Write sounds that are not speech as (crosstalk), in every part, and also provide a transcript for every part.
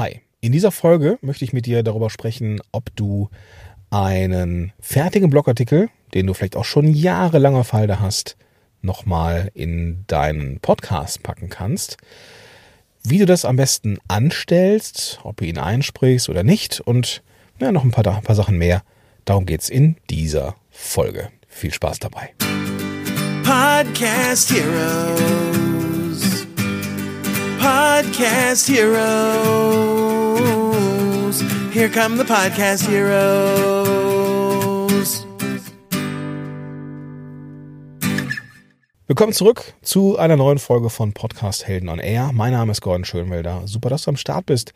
Hi, in dieser Folge möchte ich mit dir darüber sprechen, ob du einen fertigen Blogartikel, den du vielleicht auch schon jahrelang auf Halde hast, nochmal in deinen Podcast packen kannst. Wie du das am besten anstellst, ob du ihn einsprichst oder nicht und ja, noch ein paar, ein paar Sachen mehr. Darum geht's in dieser Folge. Viel Spaß dabei. Podcast Heroes. Podcast Heroes. Here come the Podcast Heroes. Willkommen zurück zu einer neuen Folge von Podcast Helden on Air. Mein Name ist Gordon Schönwelder. Super, dass du am Start bist.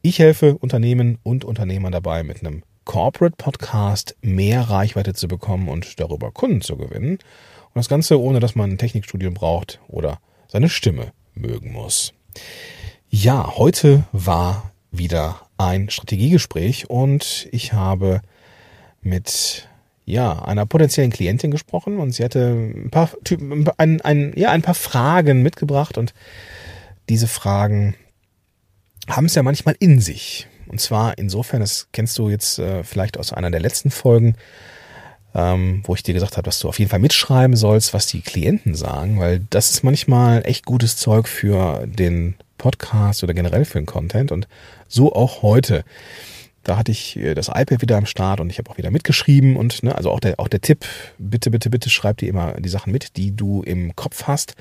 Ich helfe Unternehmen und Unternehmern dabei, mit einem Corporate Podcast mehr Reichweite zu bekommen und darüber Kunden zu gewinnen. Und das Ganze ohne, dass man ein Technikstudium braucht oder seine Stimme mögen muss. Ja, heute war wieder ein Strategiegespräch und ich habe mit ja, einer potenziellen Klientin gesprochen und sie hatte ein paar, ein, ein, ja, ein paar Fragen mitgebracht und diese Fragen haben es ja manchmal in sich. Und zwar insofern, das kennst du jetzt äh, vielleicht aus einer der letzten Folgen, ähm, wo ich dir gesagt habe, dass du auf jeden Fall mitschreiben sollst, was die Klienten sagen, weil das ist manchmal echt gutes Zeug für den Podcast oder generell für den Content und so auch heute. Da hatte ich äh, das iPad wieder am Start und ich habe auch wieder mitgeschrieben und ne, also auch der auch der Tipp, bitte bitte bitte schreib dir immer die Sachen mit, die du im Kopf hast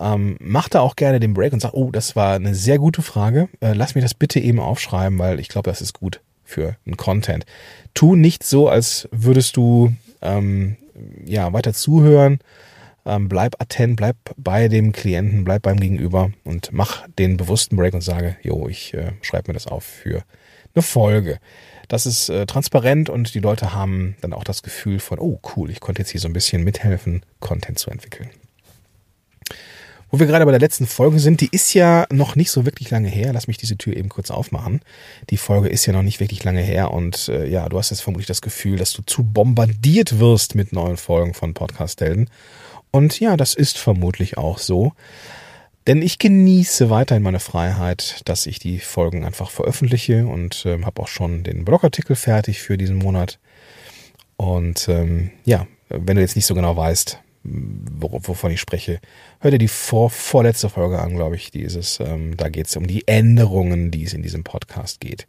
ähm, mach da auch gerne den Break und sag, oh, das war eine sehr gute Frage. Äh, lass mich das bitte eben aufschreiben, weil ich glaube, das ist gut für einen Content. Tu nicht so, als würdest du ähm, ja weiter zuhören. Ähm, bleib attent, bleib bei dem Klienten, bleib beim Gegenüber und mach den bewussten Break und sage, jo, ich äh, schreibe mir das auf für eine Folge. Das ist äh, transparent und die Leute haben dann auch das Gefühl von, oh cool, ich konnte jetzt hier so ein bisschen mithelfen, Content zu entwickeln. Wo wir gerade bei der letzten Folge sind, die ist ja noch nicht so wirklich lange her. Lass mich diese Tür eben kurz aufmachen. Die Folge ist ja noch nicht wirklich lange her und äh, ja, du hast jetzt vermutlich das Gefühl, dass du zu bombardiert wirst mit neuen Folgen von Podcast Helden. Und ja, das ist vermutlich auch so. Denn ich genieße weiterhin meine Freiheit, dass ich die Folgen einfach veröffentliche und äh, habe auch schon den Blogartikel fertig für diesen Monat. Und ähm, ja, wenn du jetzt nicht so genau weißt, wovon ich spreche, hör dir die vor, vorletzte Folge an, glaube ich, dieses, ähm, da geht es um die Änderungen, die es in diesem Podcast geht.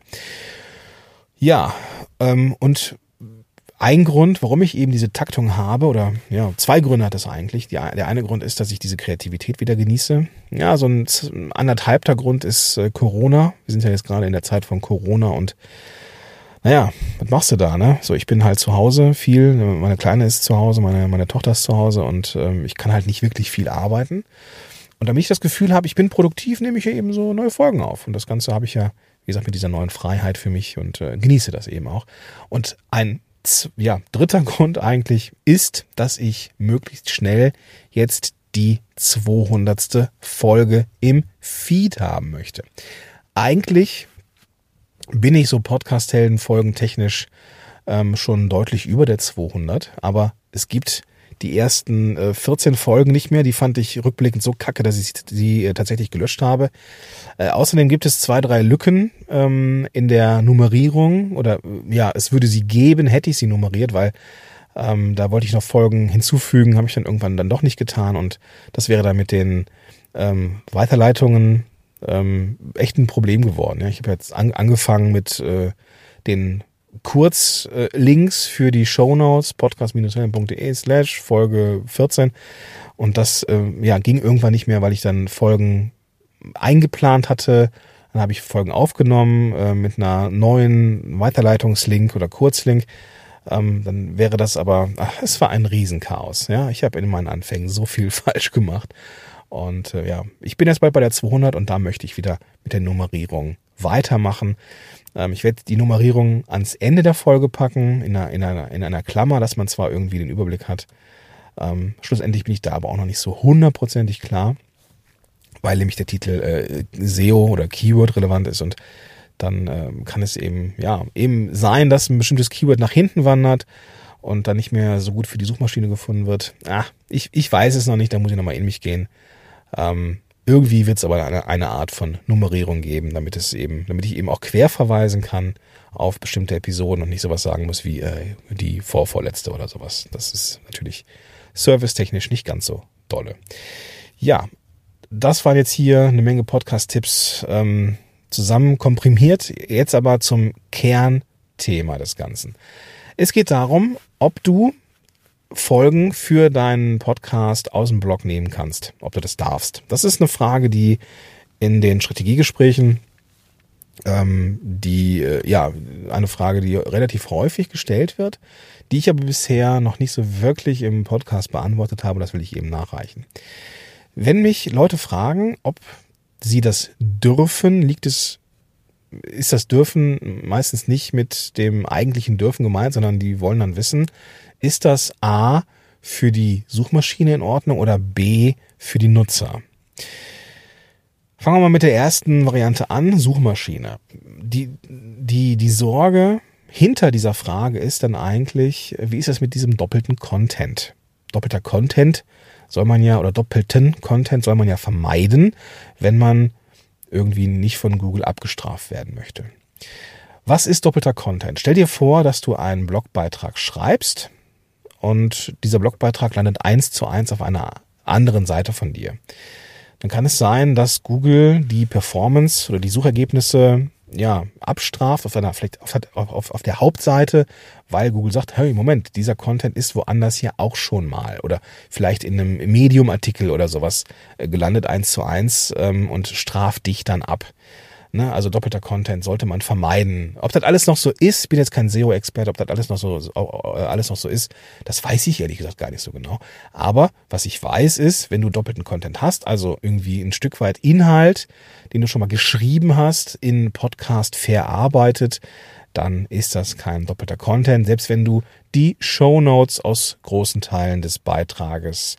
Ja, ähm, und ein Grund, warum ich eben diese Taktung habe, oder ja, zwei Gründe hat es eigentlich. Die, der eine Grund ist, dass ich diese Kreativität wieder genieße. Ja, so ein anderthalbter Grund ist äh, Corona. Wir sind ja jetzt gerade in der Zeit von Corona und naja, was machst du da, ne? So, ich bin halt zu Hause viel, meine Kleine ist zu Hause, meine, meine Tochter ist zu Hause und ähm, ich kann halt nicht wirklich viel arbeiten. Und damit ich das Gefühl habe, ich bin produktiv, nehme ich ja eben so neue Folgen auf. Und das Ganze habe ich ja, wie gesagt, mit dieser neuen Freiheit für mich und äh, genieße das eben auch. Und ein ja, dritter (laughs) Grund eigentlich ist, dass ich möglichst schnell jetzt die 200. Folge im Feed haben möchte. Eigentlich bin ich so Podcast-Helden-Folgen technisch ähm, schon deutlich über der 200. Aber es gibt die ersten äh, 14 Folgen nicht mehr. Die fand ich rückblickend so kacke, dass ich sie äh, tatsächlich gelöscht habe. Äh, außerdem gibt es zwei, drei Lücken ähm, in der Nummerierung. Oder äh, ja, es würde sie geben, hätte ich sie nummeriert, weil ähm, da wollte ich noch Folgen hinzufügen, habe ich dann irgendwann dann doch nicht getan. Und das wäre dann mit den ähm, Weiterleitungen ähm, echt ein Problem geworden. Ja. Ich habe jetzt an, angefangen mit äh, den Kurzlinks äh, für die Shownotes, podcast-helden.de slash Folge 14. Und das äh, ja, ging irgendwann nicht mehr, weil ich dann Folgen eingeplant hatte. Dann habe ich Folgen aufgenommen äh, mit einer neuen Weiterleitungslink oder Kurzlink. Ähm, dann wäre das aber, ach, es war ein Riesenchaos. Ja, ich habe in meinen Anfängen so viel (laughs) falsch gemacht. Und äh, ja, ich bin jetzt bald bei der 200 und da möchte ich wieder mit der Nummerierung weitermachen. Ähm, ich werde die Nummerierung ans Ende der Folge packen, in einer, in einer, in einer Klammer, dass man zwar irgendwie den Überblick hat. Ähm, schlussendlich bin ich da aber auch noch nicht so hundertprozentig klar, weil nämlich der Titel äh, SEO oder Keyword relevant ist und dann äh, kann es eben, ja, eben sein, dass ein bestimmtes Keyword nach hinten wandert und dann nicht mehr so gut für die Suchmaschine gefunden wird. Ah, ich, ich weiß es noch nicht, da muss ich nochmal in mich gehen. Ähm, irgendwie wird es aber eine, eine Art von Nummerierung geben, damit es eben, damit ich eben auch quer verweisen kann auf bestimmte Episoden und nicht sowas sagen muss wie äh, die vorvorletzte oder sowas. Das ist natürlich servicetechnisch nicht ganz so dolle. Ja, das waren jetzt hier eine Menge Podcast-Tipps ähm, zusammen komprimiert. Jetzt aber zum Kernthema des Ganzen. Es geht darum, ob du Folgen für deinen Podcast aus dem Blog nehmen kannst, ob du das darfst. Das ist eine Frage, die in den Strategiegesprächen ähm, die äh, ja eine Frage, die relativ häufig gestellt wird, die ich aber bisher noch nicht so wirklich im Podcast beantwortet habe. Das will ich eben nachreichen. Wenn mich Leute fragen, ob sie das dürfen, liegt es ist das Dürfen meistens nicht mit dem eigentlichen Dürfen gemeint, sondern die wollen dann wissen, ist das A für die Suchmaschine in Ordnung oder B für die Nutzer? Fangen wir mal mit der ersten Variante an, Suchmaschine. Die, die, die Sorge hinter dieser Frage ist dann eigentlich, wie ist das mit diesem doppelten Content? Doppelter Content soll man ja, oder doppelten Content soll man ja vermeiden, wenn man irgendwie nicht von Google abgestraft werden möchte. Was ist doppelter Content? Stell dir vor, dass du einen Blogbeitrag schreibst und dieser Blogbeitrag landet eins zu eins auf einer anderen Seite von dir dann kann es sein, dass Google die Performance oder die Suchergebnisse ja, abstraft auf einer, vielleicht auf, auf, auf der Hauptseite, weil Google sagt, hey, Moment, dieser Content ist woanders hier auch schon mal oder vielleicht in einem Medium-Artikel oder sowas äh, gelandet eins zu eins ähm, und straft dich dann ab. Ne? Also doppelter Content sollte man vermeiden. Ob das alles noch so ist, ich bin jetzt kein SEO-Experte, ob das alles noch so äh, alles noch so ist, das weiß ich ehrlich gesagt gar nicht so genau. Aber was ich weiß ist, wenn du doppelten Content hast, also irgendwie ein Stück weit Inhalt, den du schon mal geschrieben hast, in Podcast verarbeitet, dann ist das kein doppelter Content, selbst wenn du die Show Notes aus großen Teilen des Beitrages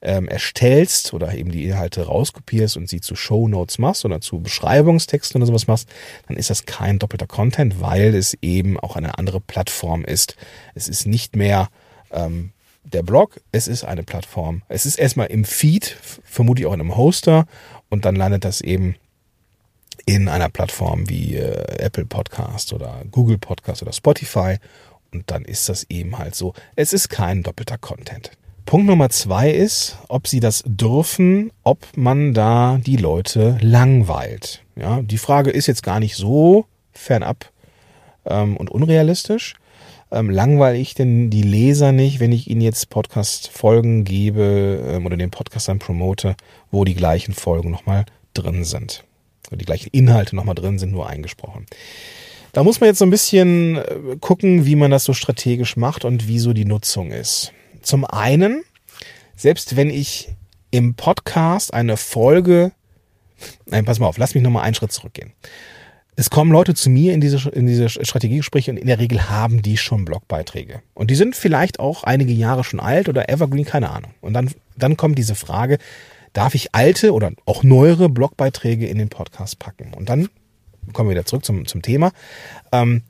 ähm, erstellst oder eben die Inhalte rauskopierst und sie zu Show Notes machst oder zu Beschreibungstexten oder sowas machst, dann ist das kein doppelter Content, weil es eben auch eine andere Plattform ist. Es ist nicht mehr ähm, der Blog, es ist eine Plattform. Es ist erstmal im Feed, vermutlich auch in einem Hoster und dann landet das eben in einer Plattform wie äh, Apple Podcast oder Google Podcast oder Spotify und dann ist das eben halt so. Es ist kein doppelter Content. Punkt Nummer zwei ist, ob sie das dürfen, ob man da die Leute langweilt. Ja, die Frage ist jetzt gar nicht so fernab ähm, und unrealistisch. Ähm, langweile ich denn die Leser nicht, wenn ich ihnen jetzt Podcast-Folgen gebe ähm, oder den Podcast dann promote, wo die gleichen Folgen nochmal drin sind? Oder die gleichen Inhalte nochmal drin sind, nur eingesprochen. Da muss man jetzt so ein bisschen äh, gucken, wie man das so strategisch macht und wie so die Nutzung ist. Zum einen, selbst wenn ich im Podcast eine Folge, nein, pass mal auf, lass mich nochmal einen Schritt zurückgehen. Es kommen Leute zu mir in diese, in diese Strategiegespräche und in der Regel haben die schon Blogbeiträge. Und die sind vielleicht auch einige Jahre schon alt oder evergreen, keine Ahnung. Und dann, dann kommt diese Frage, darf ich alte oder auch neuere Blogbeiträge in den Podcast packen? Und dann kommen wir wieder zurück zum, zum Thema. Ähm,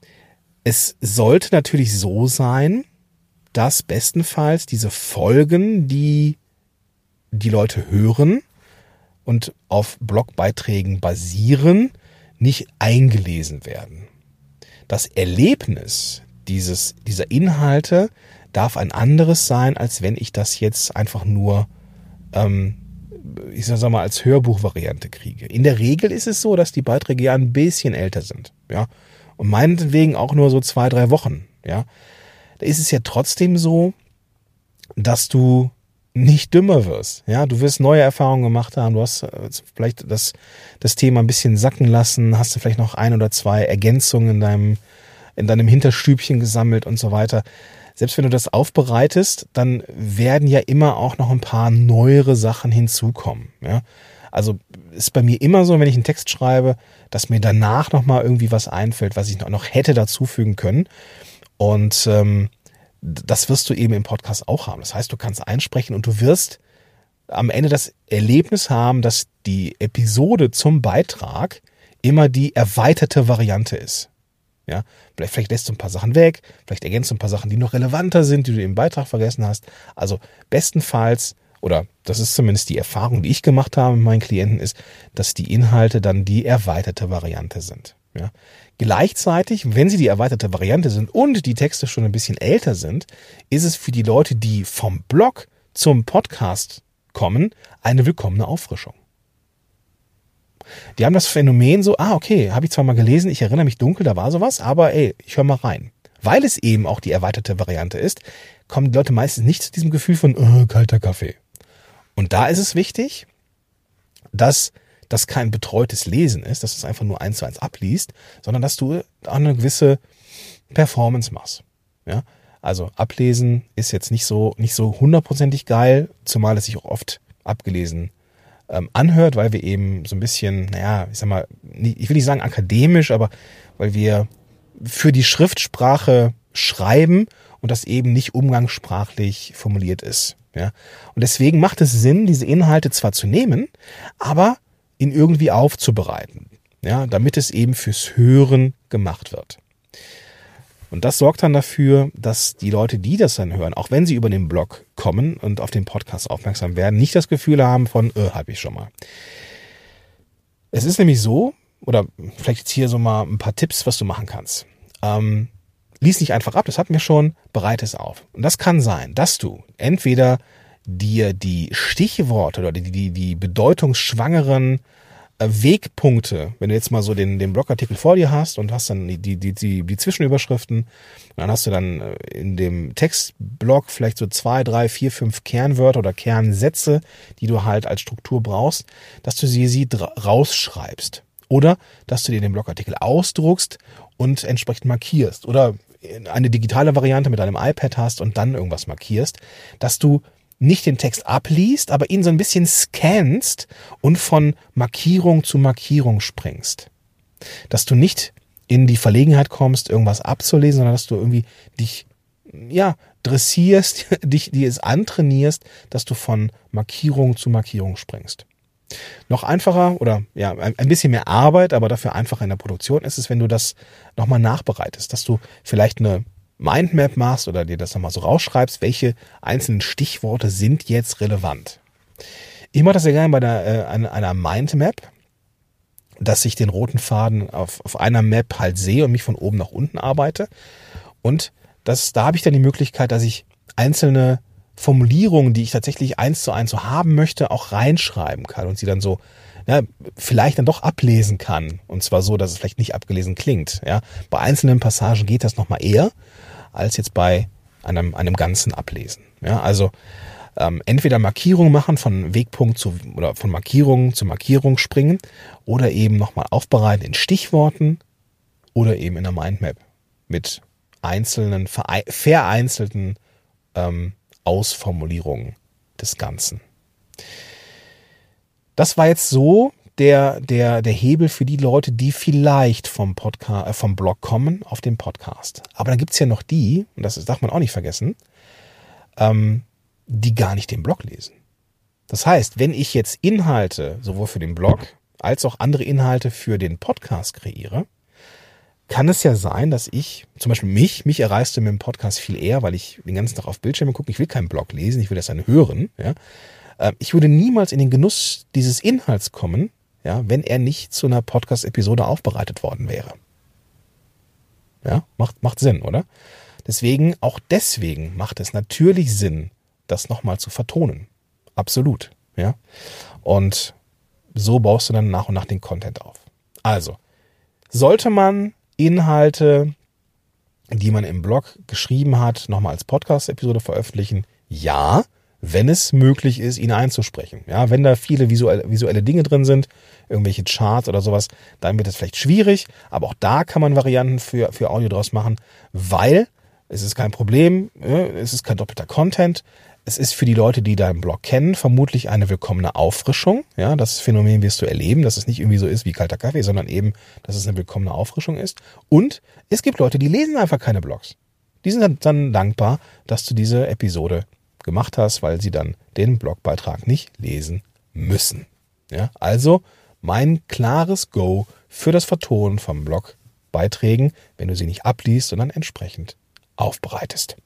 es sollte natürlich so sein, dass bestenfalls diese Folgen, die die Leute hören und auf Blogbeiträgen basieren, nicht eingelesen werden. Das Erlebnis dieses, dieser Inhalte darf ein anderes sein, als wenn ich das jetzt einfach nur, ähm, ich sag mal, als Hörbuchvariante kriege. In der Regel ist es so, dass die Beiträge ja ein bisschen älter sind, ja. Und meinetwegen auch nur so zwei, drei Wochen, ja da ist es ja trotzdem so, dass du nicht dümmer wirst. Ja, du wirst neue Erfahrungen gemacht haben. Du hast äh, vielleicht das, das Thema ein bisschen sacken lassen. Hast du vielleicht noch ein oder zwei Ergänzungen in deinem, in deinem Hinterstübchen gesammelt und so weiter. Selbst wenn du das aufbereitest, dann werden ja immer auch noch ein paar neuere Sachen hinzukommen. Ja, also ist bei mir immer so, wenn ich einen Text schreibe, dass mir danach noch mal irgendwie was einfällt, was ich noch hätte dazufügen können. Und ähm, das wirst du eben im Podcast auch haben. Das heißt, du kannst einsprechen und du wirst am Ende das Erlebnis haben, dass die Episode zum Beitrag immer die erweiterte Variante ist. Ja, vielleicht, lässt du ein paar Sachen weg, vielleicht ergänzt du ein paar Sachen, die noch relevanter sind, die du im Beitrag vergessen hast. Also bestenfalls oder das ist zumindest die Erfahrung, die ich gemacht habe mit meinen Klienten, ist, dass die Inhalte dann die erweiterte Variante sind. Ja. Gleichzeitig, wenn sie die erweiterte Variante sind und die Texte schon ein bisschen älter sind, ist es für die Leute, die vom Blog zum Podcast kommen, eine willkommene Auffrischung. Die haben das Phänomen so, ah, okay, habe ich zwar mal gelesen, ich erinnere mich dunkel, da war sowas, aber ey, ich höre mal rein. Weil es eben auch die erweiterte Variante ist, kommen die Leute meistens nicht zu diesem Gefühl von oh, kalter Kaffee. Und da ist es wichtig, dass das kein betreutes Lesen ist, dass du es einfach nur eins zu eins abliest, sondern dass du eine gewisse Performance machst. Ja? Also ablesen ist jetzt nicht so nicht so hundertprozentig geil, zumal es sich auch oft abgelesen ähm, anhört, weil wir eben so ein bisschen, naja, ich sag mal, ich will nicht sagen akademisch, aber weil wir für die Schriftsprache schreiben und das eben nicht umgangssprachlich formuliert ist. Ja? Und deswegen macht es Sinn, diese Inhalte zwar zu nehmen, aber ihn irgendwie aufzubereiten, ja, damit es eben fürs Hören gemacht wird. Und das sorgt dann dafür, dass die Leute, die das dann hören, auch wenn sie über den Blog kommen und auf den Podcast aufmerksam werden, nicht das Gefühl haben von, äh, habe ich schon mal. Es ist nämlich so, oder vielleicht jetzt hier so mal ein paar Tipps, was du machen kannst. Ähm, lies nicht einfach ab, das hatten wir schon, bereite es auf. Und das kann sein, dass du entweder dir die Stichworte oder die, die, die bedeutungsschwangeren äh, Wegpunkte, wenn du jetzt mal so den, den Blogartikel vor dir hast und hast dann die, die, die, die Zwischenüberschriften, dann hast du dann äh, in dem Textblock vielleicht so zwei, drei, vier, fünf Kernwörter oder Kernsätze, die du halt als Struktur brauchst, dass du sie, sie rausschreibst. Oder dass du dir den Blogartikel ausdruckst und entsprechend markierst. Oder eine digitale Variante mit deinem iPad hast und dann irgendwas markierst, dass du nicht den Text abliest, aber ihn so ein bisschen scannst und von Markierung zu Markierung springst. Dass du nicht in die Verlegenheit kommst, irgendwas abzulesen, sondern dass du irgendwie dich, ja, dressierst, (laughs) dich, dir es antrainierst, dass du von Markierung zu Markierung springst. Noch einfacher oder ja, ein bisschen mehr Arbeit, aber dafür einfacher in der Produktion ist es, wenn du das nochmal nachbereitest, dass du vielleicht eine Mindmap machst oder dir das nochmal so rausschreibst, welche einzelnen Stichworte sind jetzt relevant. Ich mache das ja gerne bei der, äh, einer, Mindmap, dass ich den roten Faden auf, auf einer Map halt sehe und mich von oben nach unten arbeite. Und das, da habe ich dann die Möglichkeit, dass ich einzelne Formulierungen, die ich tatsächlich eins zu eins so haben möchte, auch reinschreiben kann und sie dann so ja, vielleicht dann doch ablesen kann. Und zwar so, dass es vielleicht nicht abgelesen klingt. Ja. Bei einzelnen Passagen geht das nochmal eher als jetzt bei einem, einem ganzen Ablesen. Ja, also ähm, entweder Markierung machen von Wegpunkt zu oder von Markierung zu Markierung springen oder eben nochmal aufbereiten in Stichworten oder eben in der Mindmap mit einzelnen, vereinzelten ähm, Ausformulierungen des Ganzen. Das war jetzt so der, der, der Hebel für die Leute, die vielleicht vom Podcast, äh, vom Blog kommen auf den Podcast. Aber dann gibt's ja noch die, und das darf man auch nicht vergessen, ähm, die gar nicht den Blog lesen. Das heißt, wenn ich jetzt Inhalte sowohl für den Blog als auch andere Inhalte für den Podcast kreiere, kann es ja sein, dass ich, zum Beispiel mich, mich erreiste mit dem Podcast viel eher, weil ich den ganzen Tag auf Bildschirme gucke, ich will keinen Blog lesen, ich will das dann hören, ja. Ähm, ich würde niemals in den Genuss dieses Inhalts kommen, ja, wenn er nicht zu einer Podcast-Episode aufbereitet worden wäre. Ja, macht, macht Sinn, oder? Deswegen, auch deswegen macht es natürlich Sinn, das nochmal zu vertonen. Absolut, ja. Und so baust du dann nach und nach den Content auf. Also, sollte man Inhalte, die man im Blog geschrieben hat, nochmal als Podcast-Episode veröffentlichen? Ja wenn es möglich ist, ihn einzusprechen. Ja, wenn da viele visuelle, visuelle Dinge drin sind, irgendwelche Charts oder sowas, dann wird es vielleicht schwierig. Aber auch da kann man Varianten für, für Audio draus machen, weil es ist kein Problem, es ist kein doppelter Content. Es ist für die Leute, die deinen Blog kennen, vermutlich eine willkommene Auffrischung. Ja, das Phänomen wirst du erleben, dass es nicht irgendwie so ist wie kalter Kaffee, sondern eben, dass es eine willkommene Auffrischung ist. Und es gibt Leute, die lesen einfach keine Blogs. Die sind dann dankbar, dass du diese Episode gemacht hast, weil sie dann den Blogbeitrag nicht lesen müssen. Ja, also mein klares Go für das Vertonen von Blogbeiträgen, wenn du sie nicht abliest, sondern entsprechend aufbereitest.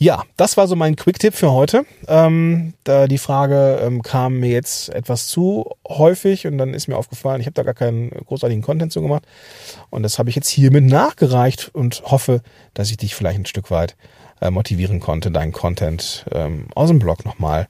Ja, das war so mein Quick-Tipp für heute. Ähm, da die Frage ähm, kam mir jetzt etwas zu häufig und dann ist mir aufgefallen, ich habe da gar keinen großartigen Content zu gemacht. Und das habe ich jetzt hiermit nachgereicht und hoffe, dass ich dich vielleicht ein Stück weit äh, motivieren konnte, deinen Content ähm, aus dem Blog nochmal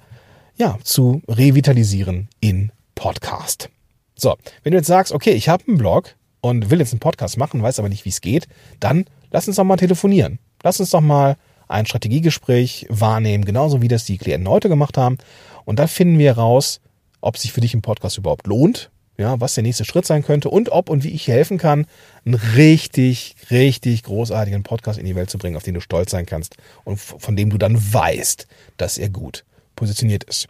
ja, zu revitalisieren in Podcast. So, wenn du jetzt sagst, okay, ich habe einen Blog und will jetzt einen Podcast machen, weiß aber nicht, wie es geht, dann lass uns doch mal telefonieren. Lass uns doch mal ein Strategiegespräch wahrnehmen, genauso wie das die Klienten heute gemacht haben. Und da finden wir raus, ob sich für dich ein Podcast überhaupt lohnt, ja, was der nächste Schritt sein könnte und ob und wie ich helfen kann, einen richtig, richtig großartigen Podcast in die Welt zu bringen, auf den du stolz sein kannst und von dem du dann weißt, dass er gut positioniert ist.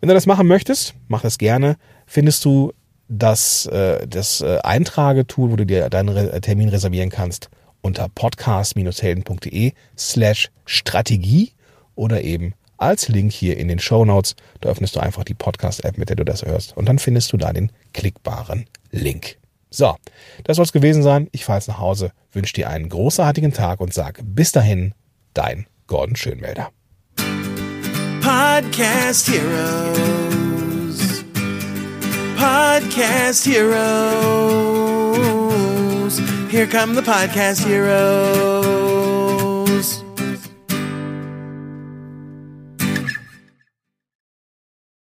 Wenn du das machen möchtest, mach das gerne. Findest du das, äh, das äh, Eintragetool, wo du dir deinen Termin reservieren kannst, unter podcast-helden.de slash Strategie oder eben als Link hier in den Show Notes. Da öffnest du einfach die Podcast-App, mit der du das hörst und dann findest du da den klickbaren Link. So, das soll es gewesen sein. Ich fahre jetzt nach Hause, wünsche dir einen großartigen Tag und sag bis dahin, dein Gordon Schönmelder. Podcast Heroes. Podcast Heroes. Here come the podcast heroes.